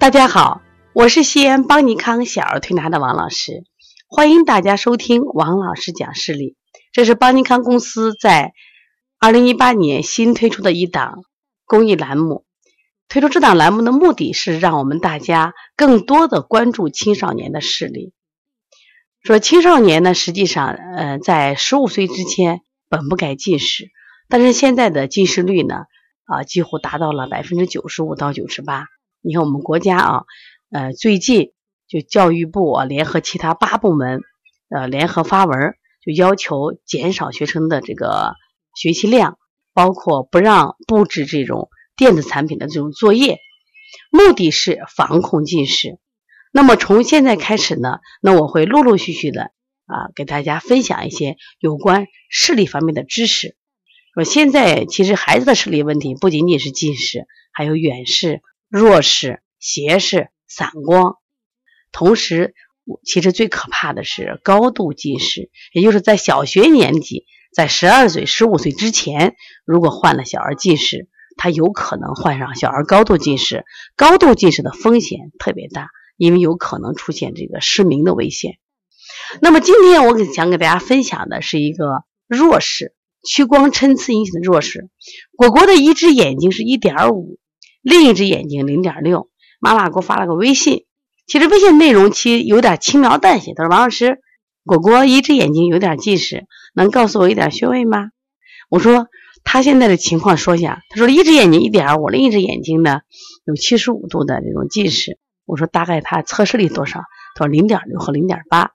大家好，我是西安邦尼康小儿推拿的王老师，欢迎大家收听王老师讲视力。这是邦尼康公司在二零一八年新推出的一档公益栏目。推出这档栏目的目的是让我们大家更多的关注青少年的视力。说青少年呢，实际上，呃，在十五岁之前本不该近视，但是现在的近视率呢，啊，几乎达到了百分之九十五到九十八。你看我们国家啊，呃，最近就教育部啊联合其他八部门，呃，联合发文，就要求减少学生的这个学习量，包括不让布置这种电子产品的这种作业，目的是防控近视。那么从现在开始呢，那我会陆陆续续的啊给大家分享一些有关视力方面的知识。说现在其实孩子的视力问题不仅仅是近视，还有远视、弱视、斜视、散光。同时，其实最可怕的是高度近视，也就是在小学年级，在十二岁、十五岁之前，如果患了小儿近视，他有可能患上小儿高度近视。高度近视的风险特别大。因为有可能出现这个失明的危险。那么今天我给想给大家分享的是一个弱视，屈光参差引起的弱视。果果的一只眼睛是一点五，另一只眼睛零点六。妈妈给我发了个微信，其实微信内容其实有点轻描淡写。他说：“王老师，果果一只眼睛有点近视，能告诉我一点穴位吗？”我说：“他现在的情况说一下。”他说：“一只眼睛一点五，另一只眼睛呢有七十五度的这种近视。”我说大概他测视力多少？他说零点六和零点八。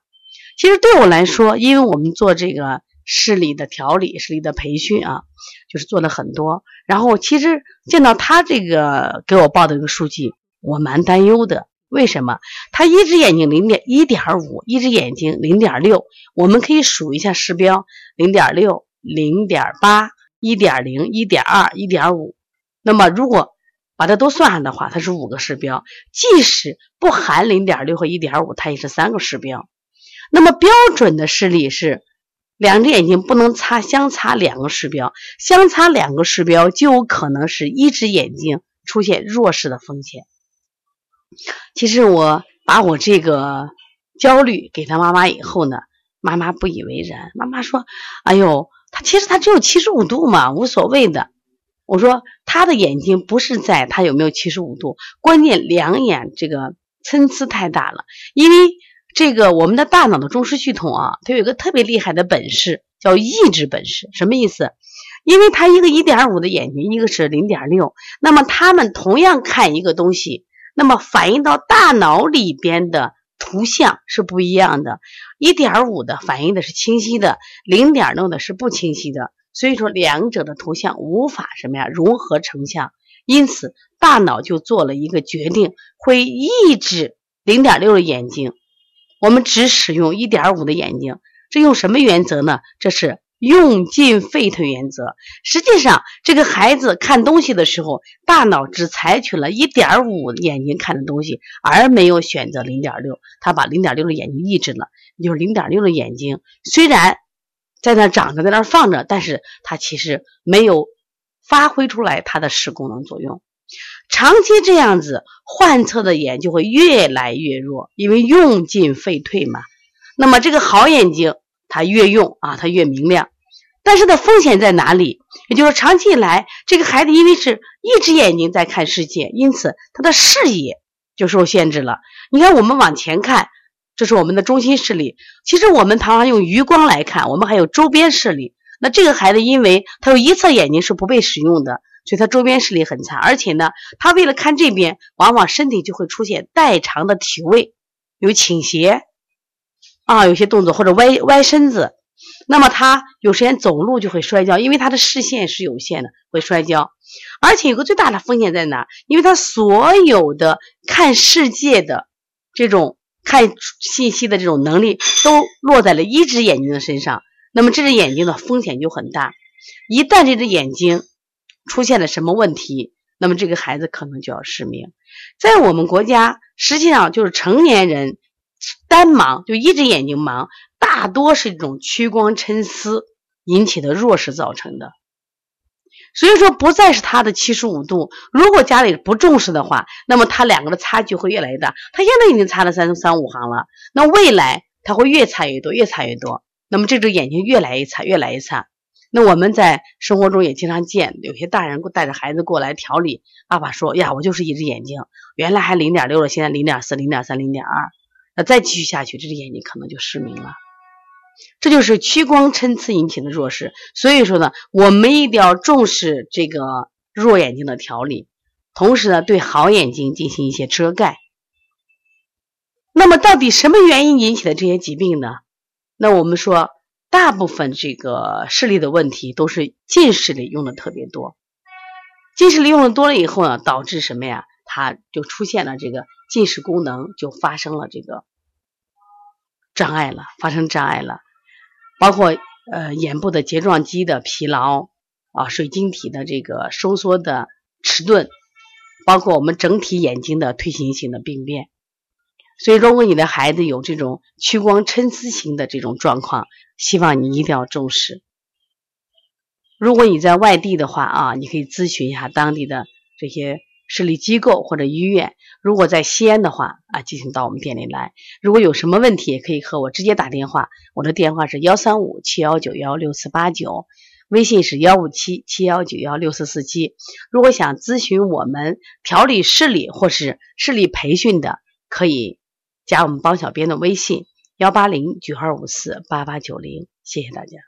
其实对我来说，因为我们做这个视力的调理、视力的培训啊，就是做了很多。然后其实见到他这个给我报的这个数据，我蛮担忧的。为什么？他一只眼睛零点一点五，一只眼睛零点六。我们可以数一下视标：零点六、零点八、一点零、一点二、一点五。那么如果把它都算上的话，它是五个视标，即使不含零点六和一点五，它也是三个视标。那么标准的视力是两只眼睛不能差相差两个视标，相差两个视标就有可能是一只眼睛出现弱视的风险。其实我把我这个焦虑给他妈妈以后呢，妈妈不以为然，妈妈说：“哎呦，他其实他只有七十五度嘛，无所谓的。”我说他的眼睛不是在他有没有七十五度，关键两眼这个参差太大了。因为这个我们的大脑的中枢系统啊，它有一个特别厉害的本事，叫抑制本事。什么意思？因为它一个一点五的眼睛，一个是零点六，那么他们同样看一个东西，那么反映到大脑里边的图像是不一样的。一点五的反映的是清晰的，零点六的是不清晰的。所以说，两者的图像无法什么呀融合成像，因此大脑就做了一个决定，会抑制零点六的眼睛，我们只使用一点五的眼睛。这用什么原则呢？这是用进废退原则。实际上，这个孩子看东西的时候，大脑只采取了一点五眼睛看的东西，而没有选择零点六，他把零点六的眼睛抑制了。就是零点六的眼睛虽然。在那长着，在那放着，但是它其实没有发挥出来它的视功能作用。长期这样子，患侧的眼就会越来越弱，因为用进废退嘛。那么这个好眼睛，它越用啊，它越明亮。但是的风险在哪里？也就是长期以来，这个孩子因为是一只眼睛在看世界，因此他的视野就受限制了。你看，我们往前看。这是我们的中心视力。其实我们常常用余光来看，我们还有周边视力。那这个孩子，因为他有一侧眼睛是不被使用的，所以他周边视力很差。而且呢，他为了看这边，往往身体就会出现代偿的体位，有倾斜啊，有些动作或者歪歪身子。那么他有时间走路就会摔跤，因为他的视线是有限的，会摔跤。而且有个最大的风险在哪？因为他所有的看世界的这种。看信息的这种能力都落在了一只眼睛的身上，那么这只眼睛的风险就很大。一旦这只眼睛出现了什么问题，那么这个孩子可能就要失明。在我们国家，实际上就是成年人单盲，就一只眼睛盲，大多是这种屈光参差引起的弱视造成的。所以说不再是他的七十五度。如果家里不重视的话，那么他两个的差距会越来越大。他现在已经差了三三五行了，那未来他会越差越多，越差越多。那么这只眼睛越来越差，越来越差。那我们在生活中也经常见，有些大人带着孩子过来调理，爸爸说呀，我就是一只眼睛，原来还零点六了，现在零点四、零点三、零点二，那再继续下去，这只眼睛可能就失明了。这就是屈光参差引起的弱视。所以说呢，我们一定要重视这个弱眼睛的调理，同时呢，对好眼睛进行一些遮盖。那么，到底什么原因引起的这些疾病呢？那我们说。大部分这个视力的问题都是近视力用的特别多，近视力用的多了以后呢，导致什么呀？它就出现了这个近视功能就发生了这个障碍了，发生障碍了，包括呃眼部的睫状肌的疲劳啊，水晶体的这个收缩的迟钝，包括我们整体眼睛的退行性的病变。所以，如果你的孩子有这种屈光参差型的这种状况，希望你一定要重视。如果你在外地的话啊，你可以咨询一下当地的这些视力机构或者医院。如果在西安的话啊，进行到我们店里来。如果有什么问题，也可以和我直接打电话。我的电话是幺三五七幺九幺六四八九，微信是幺五七七幺九幺六四四七。如果想咨询我们调理视力或是视力培训的，可以。加我们帮小编的微信：幺八零九二五四八八九零，谢谢大家。